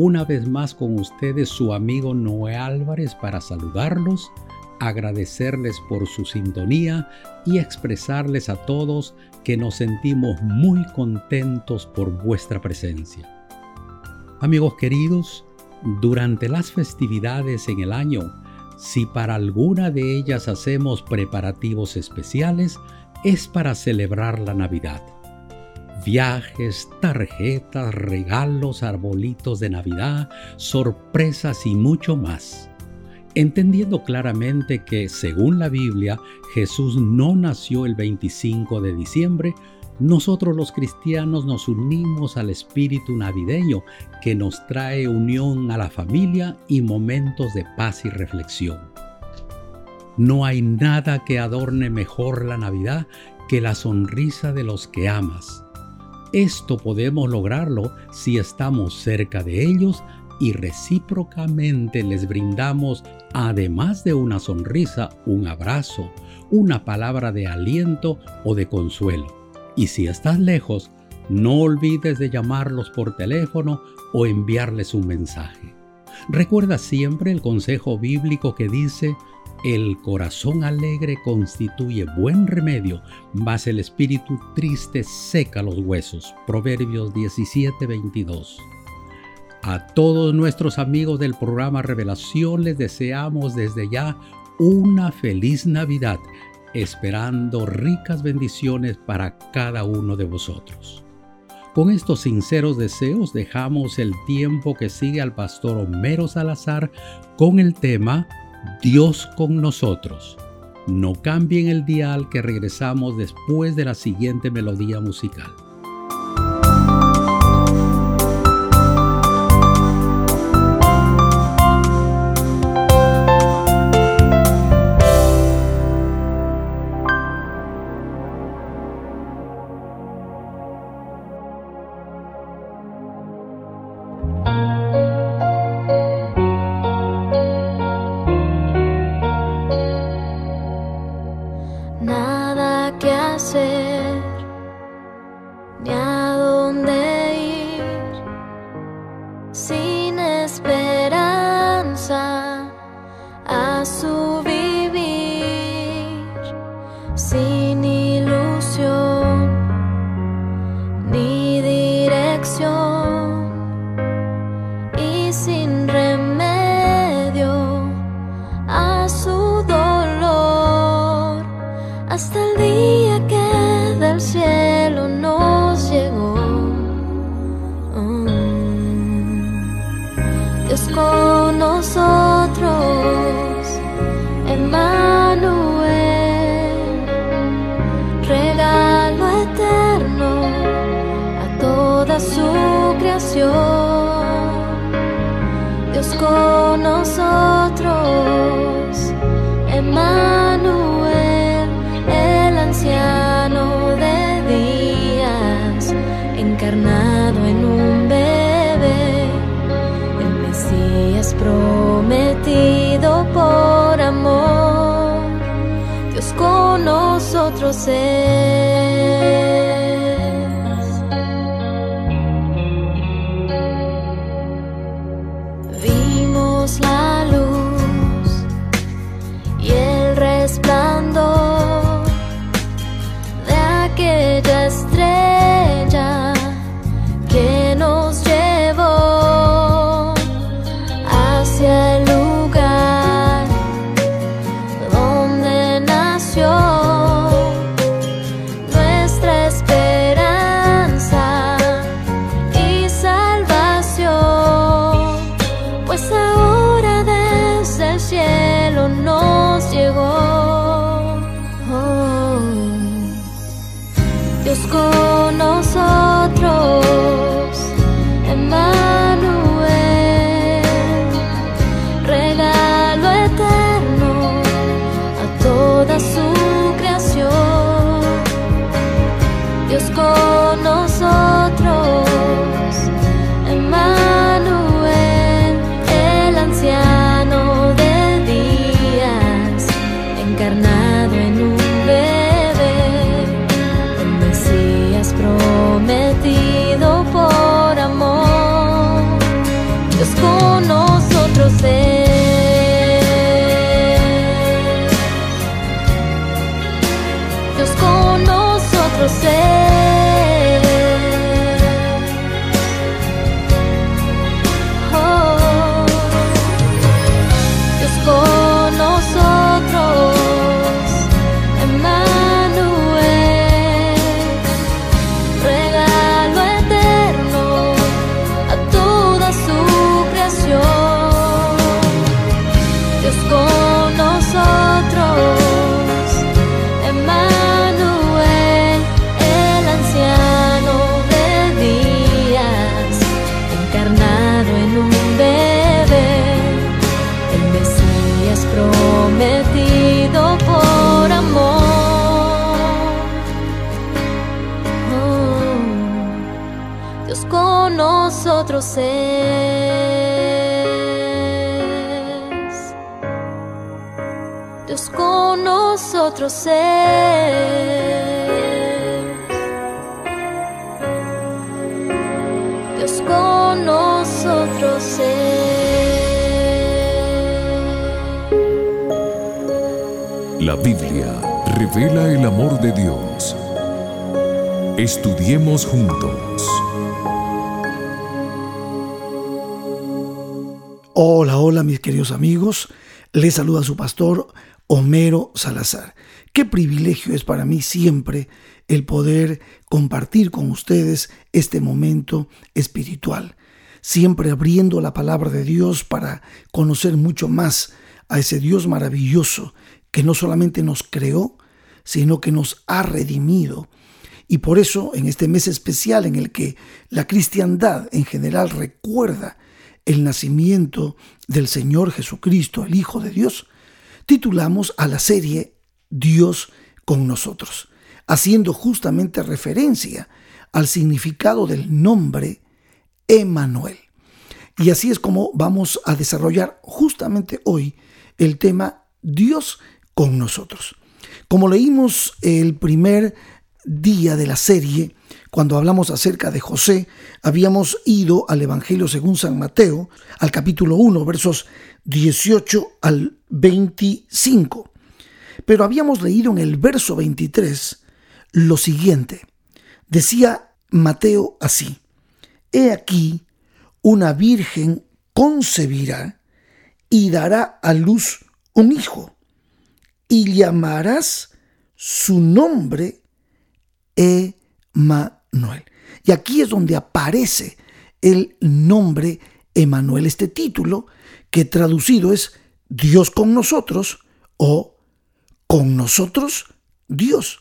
Una vez más con ustedes su amigo Noé Álvarez para saludarlos, agradecerles por su sintonía y expresarles a todos que nos sentimos muy contentos por vuestra presencia. Amigos queridos, durante las festividades en el año, si para alguna de ellas hacemos preparativos especiales, es para celebrar la Navidad viajes, tarjetas, regalos, arbolitos de Navidad, sorpresas y mucho más. Entendiendo claramente que, según la Biblia, Jesús no nació el 25 de diciembre, nosotros los cristianos nos unimos al espíritu navideño que nos trae unión a la familia y momentos de paz y reflexión. No hay nada que adorne mejor la Navidad que la sonrisa de los que amas, esto podemos lograrlo si estamos cerca de ellos y recíprocamente les brindamos, además de una sonrisa, un abrazo, una palabra de aliento o de consuelo. Y si estás lejos, no olvides de llamarlos por teléfono o enviarles un mensaje. Recuerda siempre el consejo bíblico que dice, el corazón alegre constituye buen remedio, mas el espíritu triste seca los huesos. Proverbios 17:22. A todos nuestros amigos del programa Revelación les deseamos desde ya una feliz Navidad, esperando ricas bendiciones para cada uno de vosotros. Con estos sinceros deseos dejamos el tiempo que sigue al pastor Homero Salazar con el tema Dios con nosotros. No cambien el dial que regresamos después de la siguiente melodía musical. 见 Vimos la Dios con nosotros es. Dios con nosotros es. La Biblia revela el amor de Dios. Estudiemos juntos. Hola, hola mis queridos amigos. Les saluda su pastor Homero Salazar. Qué privilegio es para mí siempre el poder compartir con ustedes este momento espiritual, siempre abriendo la palabra de Dios para conocer mucho más a ese Dios maravilloso que no solamente nos creó, sino que nos ha redimido. Y por eso, en este mes especial en el que la cristiandad en general recuerda el nacimiento del Señor Jesucristo, el Hijo de Dios, titulamos a la serie Dios con nosotros, haciendo justamente referencia al significado del nombre Emanuel. Y así es como vamos a desarrollar justamente hoy el tema Dios con nosotros. Como leímos el primer día de la serie, cuando hablamos acerca de José, habíamos ido al Evangelio según San Mateo, al capítulo 1, versos 18 al 25. Pero habíamos leído en el verso 23 lo siguiente. Decía Mateo así, He aquí, una virgen concebirá y dará a luz un hijo, y llamarás su nombre Emanuel. Y aquí es donde aparece el nombre Emanuel, este título que traducido es Dios con nosotros o con nosotros Dios.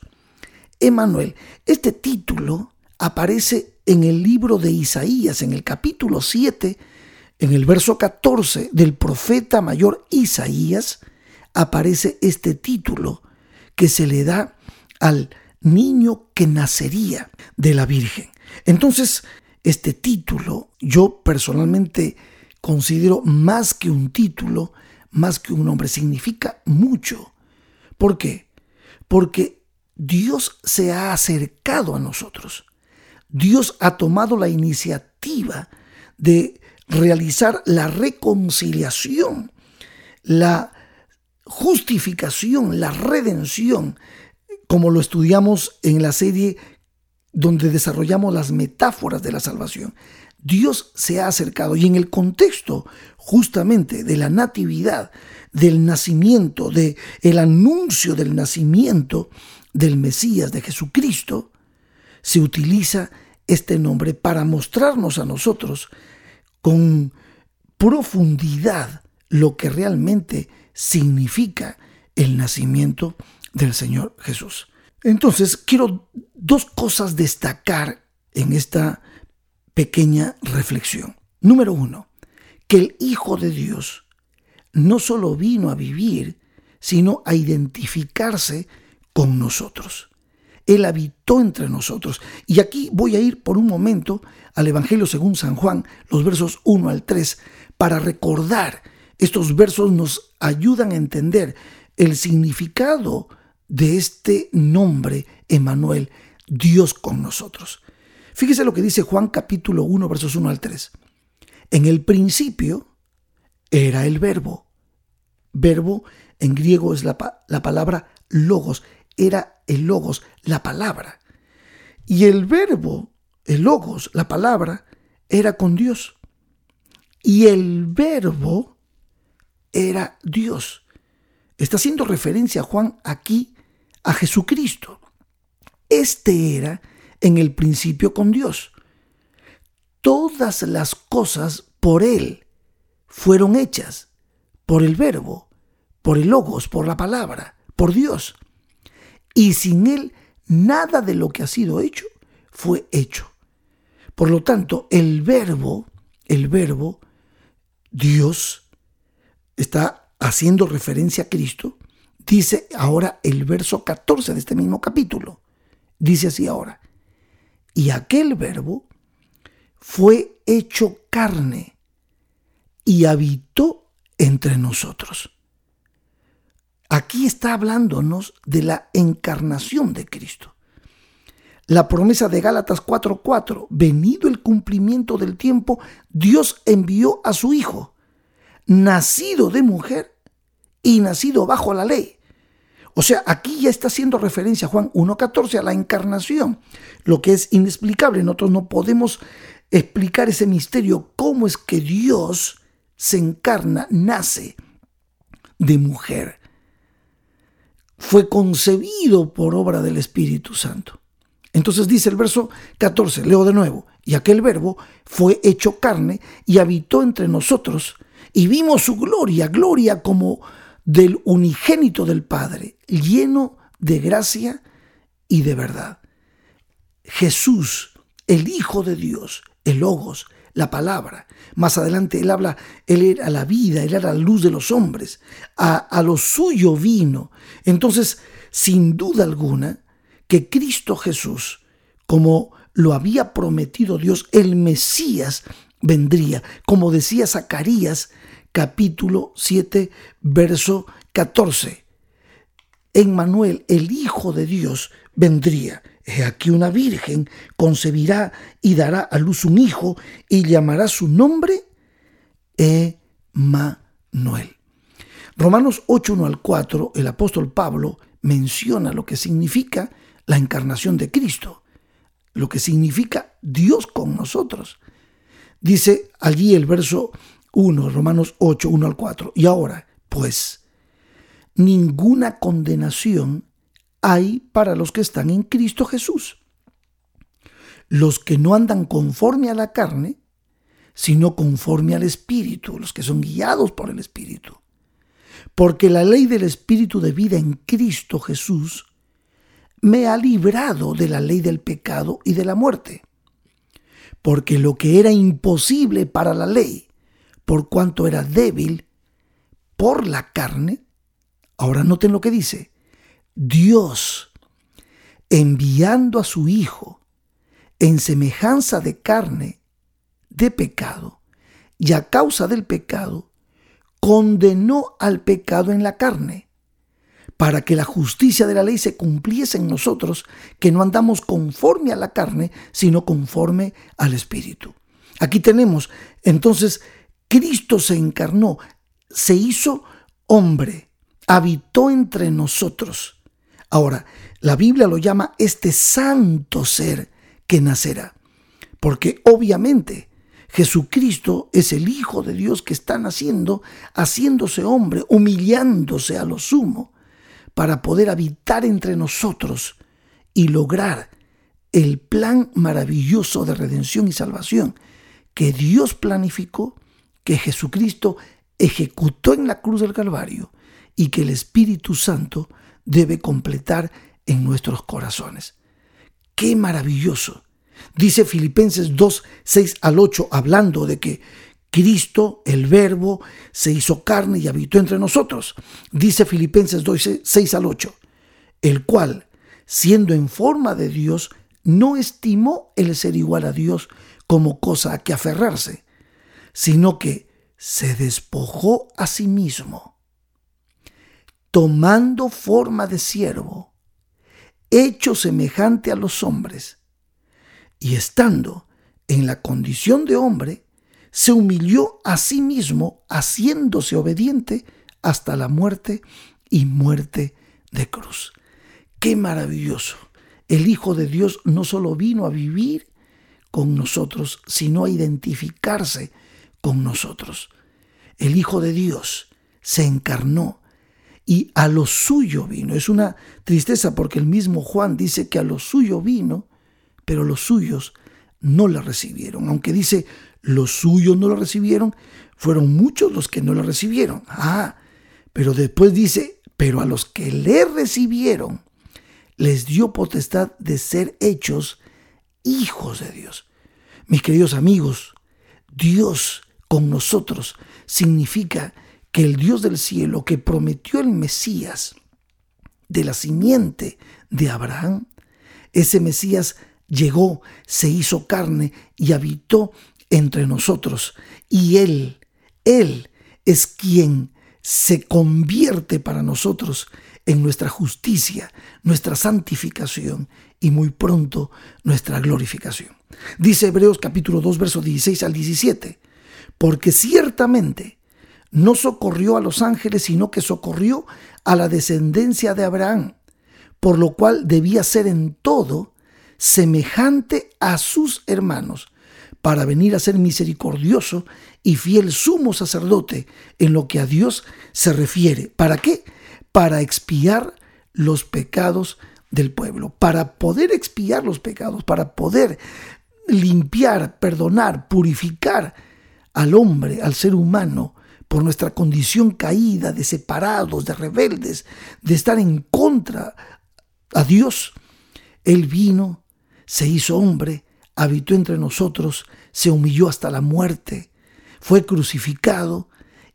Emanuel, este título aparece en el libro de Isaías, en el capítulo 7, en el verso 14 del profeta mayor Isaías, aparece este título que se le da al niño que nacería de la Virgen. Entonces, este título yo personalmente considero más que un título, más que un nombre, significa mucho. ¿Por qué? Porque Dios se ha acercado a nosotros. Dios ha tomado la iniciativa de realizar la reconciliación, la justificación, la redención, como lo estudiamos en la serie donde desarrollamos las metáforas de la salvación. Dios se ha acercado y en el contexto justamente de la natividad, del nacimiento, de el anuncio del nacimiento del Mesías de Jesucristo, se utiliza este nombre para mostrarnos a nosotros con profundidad lo que realmente significa el nacimiento del Señor Jesús. Entonces, quiero dos cosas destacar en esta pequeña reflexión. Número uno, que el Hijo de Dios no solo vino a vivir, sino a identificarse con nosotros. Él habitó entre nosotros. Y aquí voy a ir por un momento al Evangelio según San Juan, los versos 1 al 3, para recordar. Estos versos nos ayudan a entender el significado de este nombre, Emanuel, Dios con nosotros. Fíjese lo que dice Juan capítulo 1, versos 1 al 3. En el principio era el verbo. Verbo en griego es la, la palabra logos. Era el logos, la palabra. Y el verbo, el logos, la palabra, era con Dios. Y el verbo era Dios. Está haciendo referencia Juan aquí a Jesucristo. Este era en el principio con Dios. Todas las cosas por Él fueron hechas, por el verbo, por el logos, por la palabra, por Dios. Y sin Él nada de lo que ha sido hecho fue hecho. Por lo tanto, el verbo, el verbo, Dios, está haciendo referencia a Cristo, dice ahora el verso 14 de este mismo capítulo. Dice así ahora, y aquel verbo fue hecho carne y habitó entre nosotros. Aquí está hablándonos de la encarnación de Cristo. La promesa de Gálatas 4:4, venido el cumplimiento del tiempo, Dios envió a su Hijo, nacido de mujer y nacido bajo la ley. O sea, aquí ya está haciendo referencia Juan 1.14 a la encarnación, lo que es inexplicable. Nosotros no podemos explicar ese misterio, cómo es que Dios se encarna, nace de mujer. Fue concebido por obra del Espíritu Santo. Entonces dice el verso 14, leo de nuevo, y aquel verbo fue hecho carne y habitó entre nosotros, y vimos su gloria, gloria como del unigénito del Padre, lleno de gracia y de verdad. Jesús, el Hijo de Dios, el Logos, la palabra. Más adelante él habla, él era la vida, él era la luz de los hombres, a, a lo suyo vino. Entonces, sin duda alguna, que Cristo Jesús, como lo había prometido Dios, el Mesías vendría. Como decía Zacarías, capítulo 7, verso 14. En Manuel, el Hijo de Dios, vendría. He aquí una virgen concebirá y dará a luz un hijo y llamará su nombre Emanuel. Romanos 8, 1 al 4, el apóstol Pablo menciona lo que significa la encarnación de Cristo, lo que significa Dios con nosotros. Dice allí el verso 1, Romanos 8, 1 al 4. Y ahora, pues, ninguna condenación hay para los que están en Cristo Jesús. Los que no andan conforme a la carne, sino conforme al Espíritu, los que son guiados por el Espíritu. Porque la ley del Espíritu de vida en Cristo Jesús me ha librado de la ley del pecado y de la muerte. Porque lo que era imposible para la ley, por cuanto era débil por la carne, ahora noten lo que dice, Dios, enviando a su Hijo en semejanza de carne, de pecado, y a causa del pecado, condenó al pecado en la carne para que la justicia de la ley se cumpliese en nosotros, que no andamos conforme a la carne, sino conforme al Espíritu. Aquí tenemos, entonces, Cristo se encarnó, se hizo hombre, habitó entre nosotros. Ahora, la Biblia lo llama este santo ser que nacerá, porque obviamente Jesucristo es el Hijo de Dios que está naciendo, haciéndose hombre, humillándose a lo sumo para poder habitar entre nosotros y lograr el plan maravilloso de redención y salvación que Dios planificó, que Jesucristo ejecutó en la cruz del Calvario y que el Espíritu Santo debe completar en nuestros corazones. ¡Qué maravilloso! Dice Filipenses 2, 6 al 8, hablando de que Cristo, el Verbo, se hizo carne y habitó entre nosotros. Dice Filipenses 2, 6 al 8, el cual, siendo en forma de Dios, no estimó el ser igual a Dios como cosa a que aferrarse, sino que se despojó a sí mismo, tomando forma de siervo, hecho semejante a los hombres, y estando en la condición de hombre, se humilló a sí mismo, haciéndose obediente hasta la muerte y muerte de cruz. Qué maravilloso. El Hijo de Dios no solo vino a vivir con nosotros, sino a identificarse con nosotros. El Hijo de Dios se encarnó y a lo suyo vino. Es una tristeza porque el mismo Juan dice que a lo suyo vino, pero los suyos no le recibieron. Aunque dice los suyos no lo recibieron, fueron muchos los que no lo recibieron. Ah, pero después dice, pero a los que le recibieron, les dio potestad de ser hechos hijos de Dios. Mis queridos amigos, Dios con nosotros significa que el Dios del cielo que prometió el Mesías de la simiente de Abraham, ese Mesías llegó, se hizo carne y habitó entre nosotros. Y Él, Él es quien se convierte para nosotros en nuestra justicia, nuestra santificación y muy pronto nuestra glorificación. Dice Hebreos capítulo 2, versos 16 al 17, porque ciertamente no socorrió a los ángeles, sino que socorrió a la descendencia de Abraham, por lo cual debía ser en todo semejante a sus hermanos, para venir a ser misericordioso y fiel sumo sacerdote en lo que a Dios se refiere. ¿Para qué? Para expiar los pecados del pueblo, para poder expiar los pecados, para poder limpiar, perdonar, purificar al hombre, al ser humano, por nuestra condición caída, de separados, de rebeldes, de estar en contra a Dios. Él vino, se hizo hombre, habitó entre nosotros, se humilló hasta la muerte, fue crucificado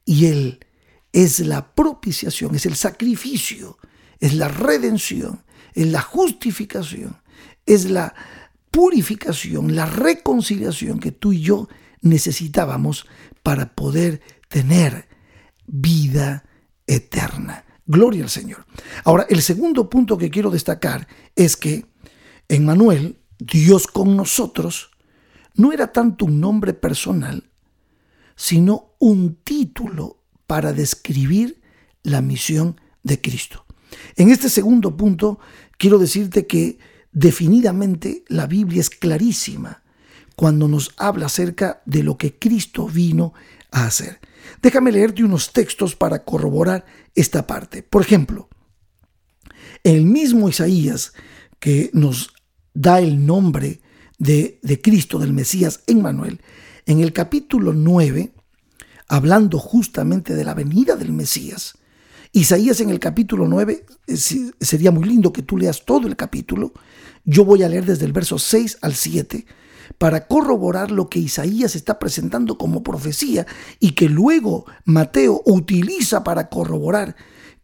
y Él es la propiciación, es el sacrificio, es la redención, es la justificación, es la purificación, la reconciliación que tú y yo necesitábamos para poder tener vida eterna. Gloria al Señor. Ahora, el segundo punto que quiero destacar es que en Manuel, Dios con nosotros, no era tanto un nombre personal, sino un título para describir la misión de Cristo. En este segundo punto, quiero decirte que definidamente la Biblia es clarísima cuando nos habla acerca de lo que Cristo vino a hacer. Déjame leerte unos textos para corroborar esta parte. Por ejemplo, el mismo Isaías que nos da el nombre de, de Cristo, del Mesías en Manuel, en el capítulo 9, hablando justamente de la venida del Mesías, Isaías en el capítulo 9, eh, sería muy lindo que tú leas todo el capítulo, yo voy a leer desde el verso 6 al 7 para corroborar lo que Isaías está presentando como profecía y que luego Mateo utiliza para corroborar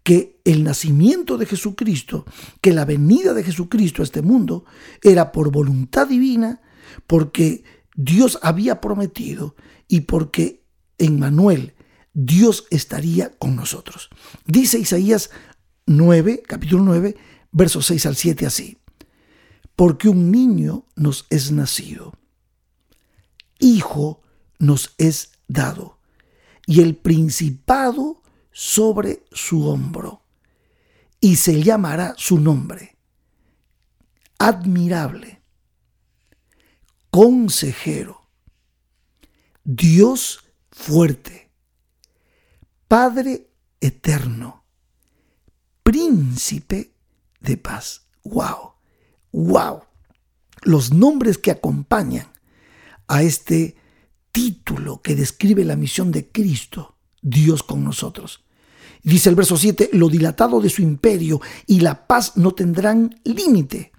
que el nacimiento de Jesucristo, que la venida de Jesucristo a este mundo era por voluntad divina, porque Dios había prometido y porque en Manuel Dios estaría con nosotros. Dice Isaías 9, capítulo 9, versos 6 al 7 así. Porque un niño nos es nacido, hijo nos es dado, y el principado sobre su hombro, y se llamará su nombre. Admirable, consejero, Dios fuerte, Padre eterno, príncipe de paz. ¡Wow! ¡Wow! Los nombres que acompañan a este título que describe la misión de Cristo, Dios con nosotros. Dice el verso 7, lo dilatado de su imperio y la paz no tendrán límite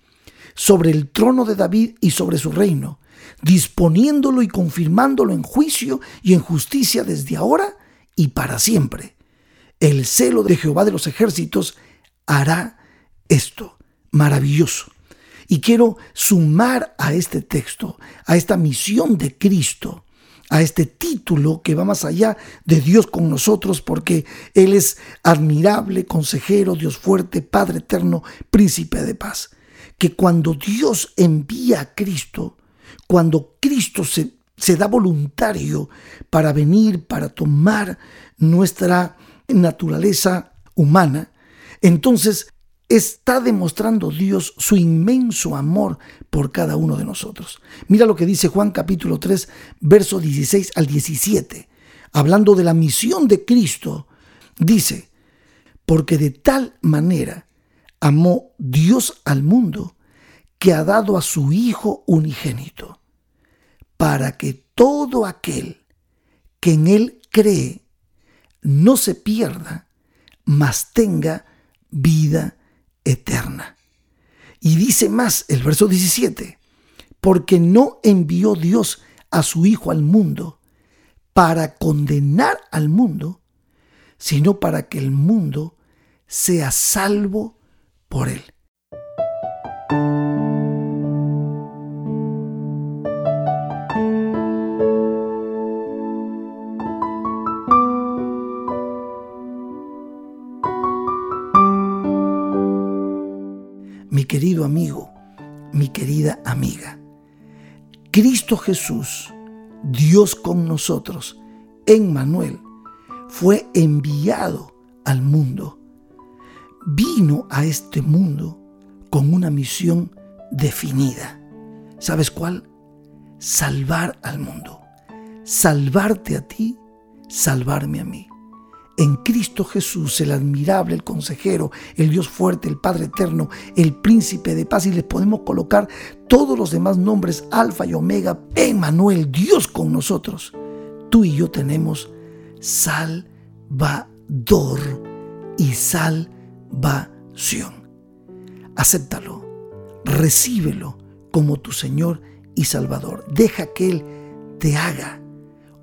sobre el trono de David y sobre su reino, disponiéndolo y confirmándolo en juicio y en justicia desde ahora y para siempre. El celo de Jehová de los ejércitos hará esto. maravilloso. Y quiero sumar a este texto, a esta misión de Cristo, a este título que va más allá de Dios con nosotros, porque Él es admirable, consejero, Dios fuerte, Padre eterno, príncipe de paz. Que cuando Dios envía a Cristo, cuando Cristo se, se da voluntario para venir, para tomar nuestra naturaleza humana, entonces está demostrando Dios su inmenso amor por cada uno de nosotros. Mira lo que dice Juan capítulo 3, verso 16 al 17. Hablando de la misión de Cristo, dice, porque de tal manera amó Dios al mundo que ha dado a su Hijo unigénito, para que todo aquel que en Él cree no se pierda, mas tenga vida eterna. Y dice más el verso 17, porque no envió Dios a su Hijo al mundo para condenar al mundo, sino para que el mundo sea salvo por él. Querido amigo, mi querida amiga. Cristo Jesús, Dios con nosotros, en Manuel, fue enviado al mundo. Vino a este mundo con una misión definida. ¿Sabes cuál? Salvar al mundo. Salvarte a ti, salvarme a mí en Cristo Jesús, el admirable, el consejero, el Dios fuerte, el Padre eterno, el príncipe de paz, y les podemos colocar todos los demás nombres, Alfa y Omega, Emmanuel, Dios con nosotros. Tú y yo tenemos Salvador y salvación. Acéptalo, recíbelo como tu Señor y Salvador. Deja que Él te haga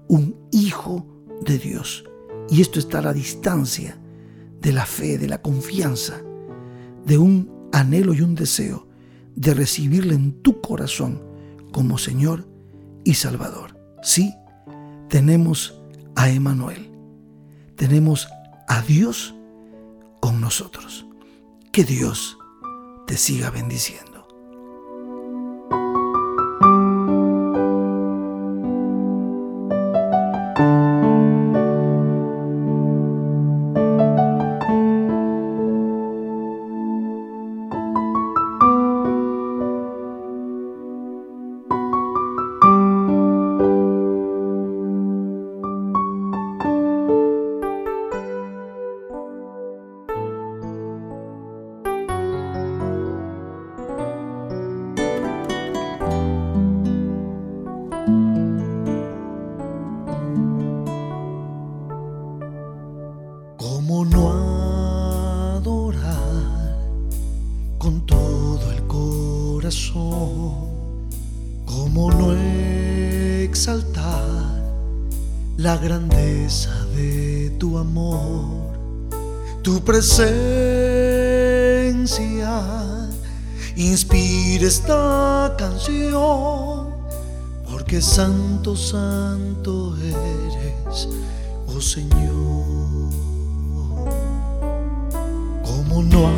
un hijo de Dios y esto está a la distancia de la fe, de la confianza, de un anhelo y un deseo de recibirle en tu corazón como Señor y Salvador. Sí, tenemos a Emanuel, tenemos a Dios con nosotros. Que Dios te siga bendiciendo. La grandeza de tu amor, tu presencia inspira esta canción, porque santo, santo eres, oh Señor. ¿Cómo no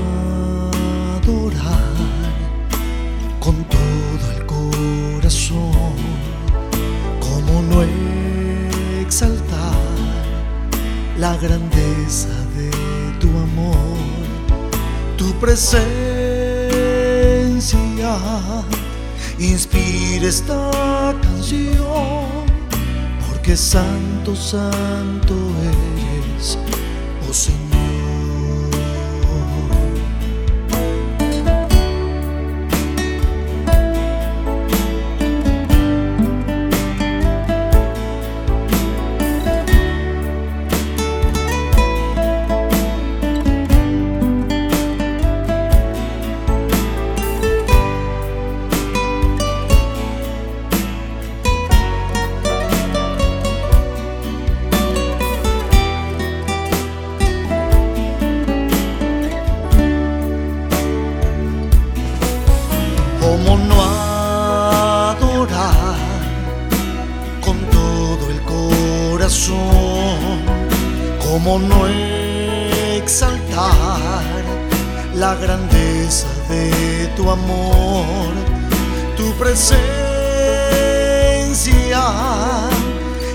adorar con todo el corazón? ¿Cómo no exaltar la grandeza de tu amor, tu presencia inspira esta canción, porque santo, santo eres, oh Señor. De tu amor, tu presencia?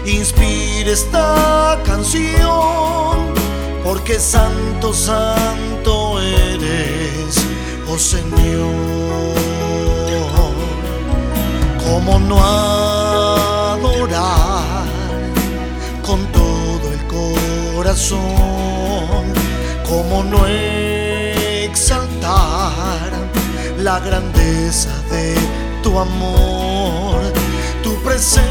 Inspira esta canción, porque santo, santo eres, oh Señor. ¿Cómo no adorar con todo el corazón? ¿Cómo no exaltar la grandeza de tu amor, tu presencia?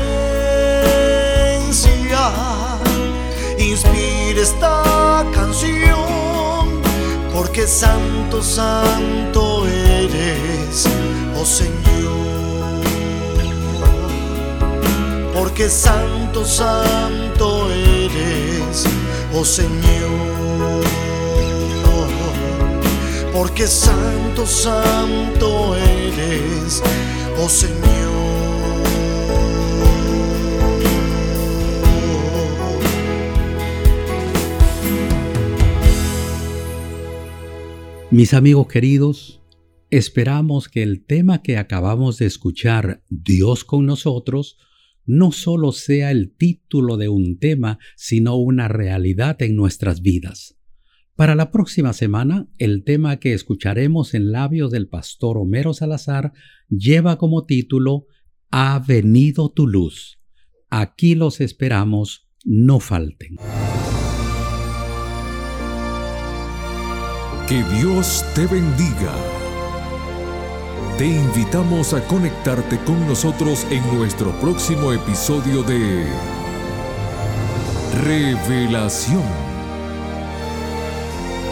Inspira esta canción, porque santo, santo eres, oh Señor porque santo, santo eres, oh Señor. Porque santo, santo eres, oh Señor. Mis amigos queridos, esperamos que el tema que acabamos de escuchar, Dios con nosotros, no solo sea el título de un tema, sino una realidad en nuestras vidas. Para la próxima semana, el tema que escucharemos en labios del pastor Homero Salazar lleva como título Ha venido tu luz. Aquí los esperamos, no falten. Que Dios te bendiga. Te invitamos a conectarte con nosotros en nuestro próximo episodio de Revelación.